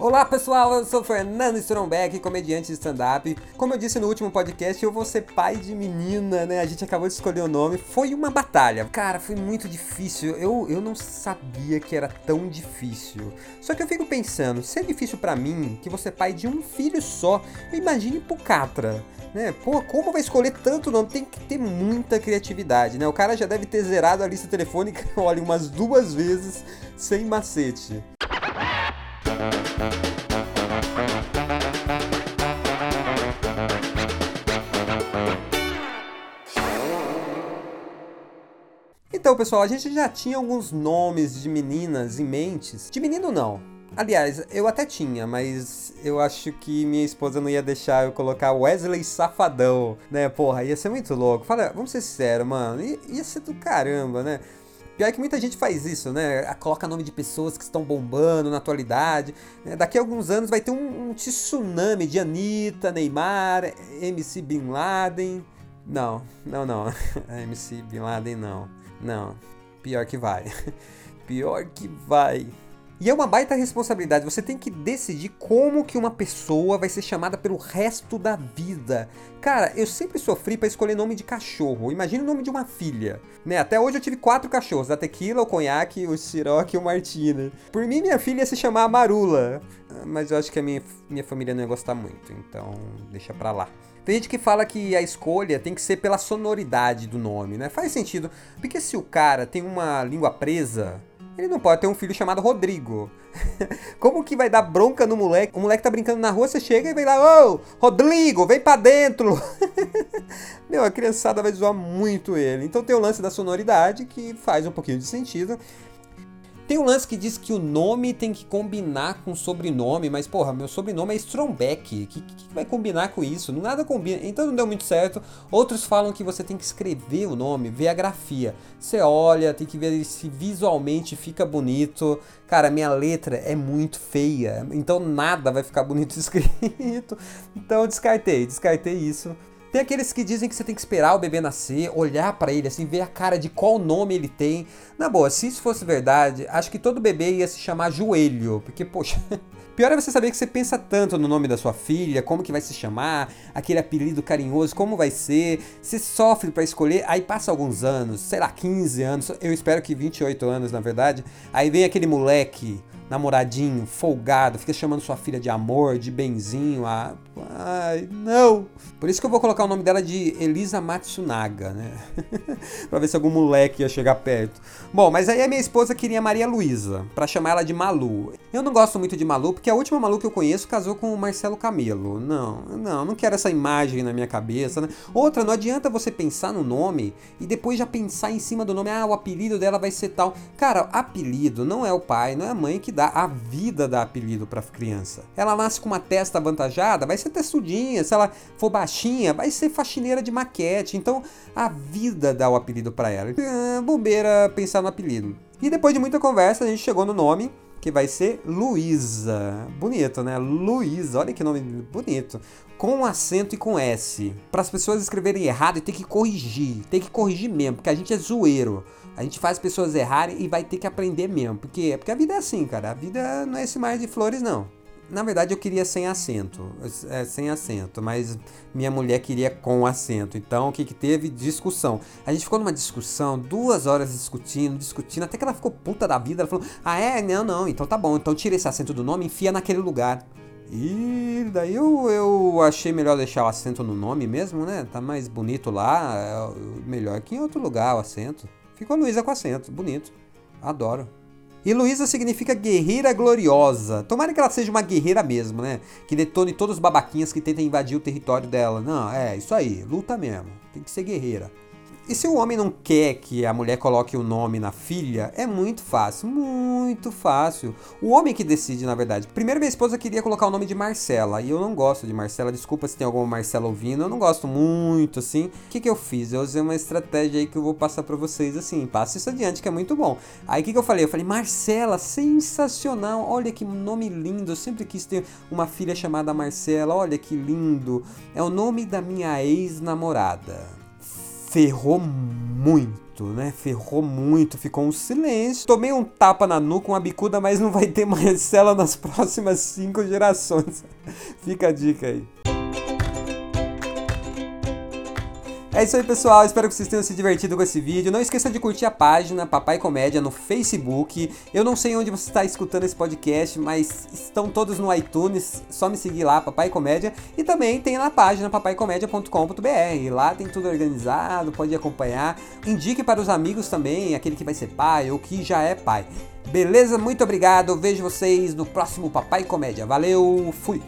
Olá pessoal, eu sou Fernando Strombeck, comediante de stand-up. Como eu disse no último podcast, eu vou ser pai de menina, né? A gente acabou de escolher o nome. Foi uma batalha. Cara, foi muito difícil. Eu, eu não sabia que era tão difícil. Só que eu fico pensando, se é difícil para mim, que você é pai de um filho só, imagine pro Catra. Né? Pô, como vai escolher tanto nome? Tem que ter muita criatividade, né? O cara já deve ter zerado a lista telefônica, olha, umas duas vezes sem macete. Pessoal, a gente já tinha alguns nomes de meninas em mentes. De menino, não. Aliás, eu até tinha, mas eu acho que minha esposa não ia deixar eu colocar Wesley Safadão, né? Porra, ia ser muito louco. Fala, vamos ser sinceros, mano. Ia, ser do caramba, né? Pior que muita gente faz isso, né? Coloca nome de pessoas que estão bombando na atualidade. Né? Daqui a alguns anos vai ter um, um tsunami de Anitta, Neymar, MC Bin Laden. Não, não, não. MC Bin Laden não. Não. Pior que vai. Pior que vai. E é uma baita responsabilidade, você tem que decidir como que uma pessoa vai ser chamada pelo resto da vida. Cara, eu sempre sofri para escolher nome de cachorro. Imagina o nome de uma filha. Né? Até hoje eu tive quatro cachorros: a Tequila, o Conhaque, o Ciroc e o Martina. Por mim, minha filha ia se chamar Marula. Mas eu acho que a minha, minha família não ia gostar muito, então deixa pra lá. Tem gente que fala que a escolha tem que ser pela sonoridade do nome, né? Faz sentido. Porque se o cara tem uma língua presa, ele não pode ter um filho chamado Rodrigo. Como que vai dar bronca no moleque? O moleque tá brincando na rua, você chega e vem lá, ô, Rodrigo, vem pra dentro. Meu, a criançada vai zoar muito ele. Então tem o lance da sonoridade que faz um pouquinho de sentido. Tem um lance que diz que o nome tem que combinar com o sobrenome, mas porra, meu sobrenome é Strombeck. O que, que, vai combinar com isso? Nada combina. Então não deu muito certo. Outros falam que você tem que escrever o nome, ver a grafia. Você olha, tem que ver se visualmente fica bonito. Cara, minha letra é muito feia, então nada vai ficar bonito escrito. Então descartei, descartei isso. Tem aqueles que dizem que você tem que esperar o bebê nascer, olhar para ele, assim, ver a cara de qual nome ele tem. Na boa, se isso fosse verdade, acho que todo bebê ia se chamar Joelho, porque, poxa. Pior é você saber que você pensa tanto no nome da sua filha, como que vai se chamar, aquele apelido carinhoso, como vai ser. Você sofre para escolher, aí passa alguns anos, sei lá, 15 anos, eu espero que 28 anos, na verdade. Aí vem aquele moleque namoradinho, folgado, fica chamando sua filha de amor, de benzinho. Ah, ai, não! Por isso que eu vou colocar o nome dela de Elisa Matsunaga, né? pra ver se algum moleque ia chegar perto. Bom, mas aí a minha esposa queria Maria Luísa, para chamar ela de Malu. Eu não gosto muito de Malu, porque a última Malu que eu conheço casou com o Marcelo Camelo. Não, não, não quero essa imagem na minha cabeça, né? Outra, não adianta você pensar no nome e depois já pensar em cima do nome. Ah, o apelido dela vai ser tal. Cara, apelido não é o pai, não é a mãe que dá a vida dá apelido para criança. Ela nasce com uma testa avantajada, vai ser testudinha. Se ela for baixinha, vai ser faxineira de maquete. Então a vida dá o apelido para ela. É bobeira pensar no apelido. E depois de muita conversa, a gente chegou no nome que vai ser Luísa. Bonito, né? Luísa, olha que nome bonito. Com acento e com S. Para as pessoas escreverem errado e ter que corrigir. Tem que corrigir mesmo, porque a gente é zoeiro. A gente faz pessoas errarem e vai ter que aprender mesmo. Porque, porque a vida é assim, cara. A vida não é esse mar de flores, não. Na verdade, eu queria sem acento. É, sem acento. Mas minha mulher queria com acento. Então, o que, que teve? Discussão. A gente ficou numa discussão, duas horas discutindo, discutindo, até que ela ficou puta da vida. Ela falou: Ah, é? Não, não. Então tá bom. Então tira esse acento do nome enfia naquele lugar. E daí eu, eu achei melhor deixar o acento no nome mesmo, né? Tá mais bonito lá. É melhor que em outro lugar o acento. Ficou Luísa com acento, bonito. Adoro. E Luísa significa guerreira gloriosa. Tomara que ela seja uma guerreira mesmo, né? Que detone todos os babaquinhas que tentem invadir o território dela. Não, é isso aí, luta mesmo. Tem que ser guerreira. E se o homem não quer que a mulher coloque o nome na filha, é muito fácil, muito fácil. O homem que decide, na verdade. Primeiro, minha esposa queria colocar o nome de Marcela, e eu não gosto de Marcela. Desculpa se tem alguma Marcela ouvindo, eu não gosto muito, assim. O que, que eu fiz? Eu usei uma estratégia aí que eu vou passar para vocês, assim. Passa isso adiante, que é muito bom. Aí o que, que eu falei? Eu falei, Marcela, sensacional, olha que nome lindo. Eu sempre quis ter uma filha chamada Marcela, olha que lindo. É o nome da minha ex-namorada ferrou muito. Muito, né? Ferrou muito, ficou um silêncio. Tomei um tapa na nuca, uma bicuda, mas não vai ter Marcela nas próximas cinco gerações. Fica a dica aí. É isso aí, pessoal. Espero que vocês tenham se divertido com esse vídeo. Não esqueça de curtir a página Papai Comédia no Facebook. Eu não sei onde você está escutando esse podcast, mas estão todos no iTunes. Só me seguir lá, Papai Comédia. E também tem na página papaicomédia.com.br. Lá tem tudo organizado, pode acompanhar. Indique para os amigos também, aquele que vai ser pai ou que já é pai. Beleza? Muito obrigado. Vejo vocês no próximo Papai Comédia. Valeu, fui!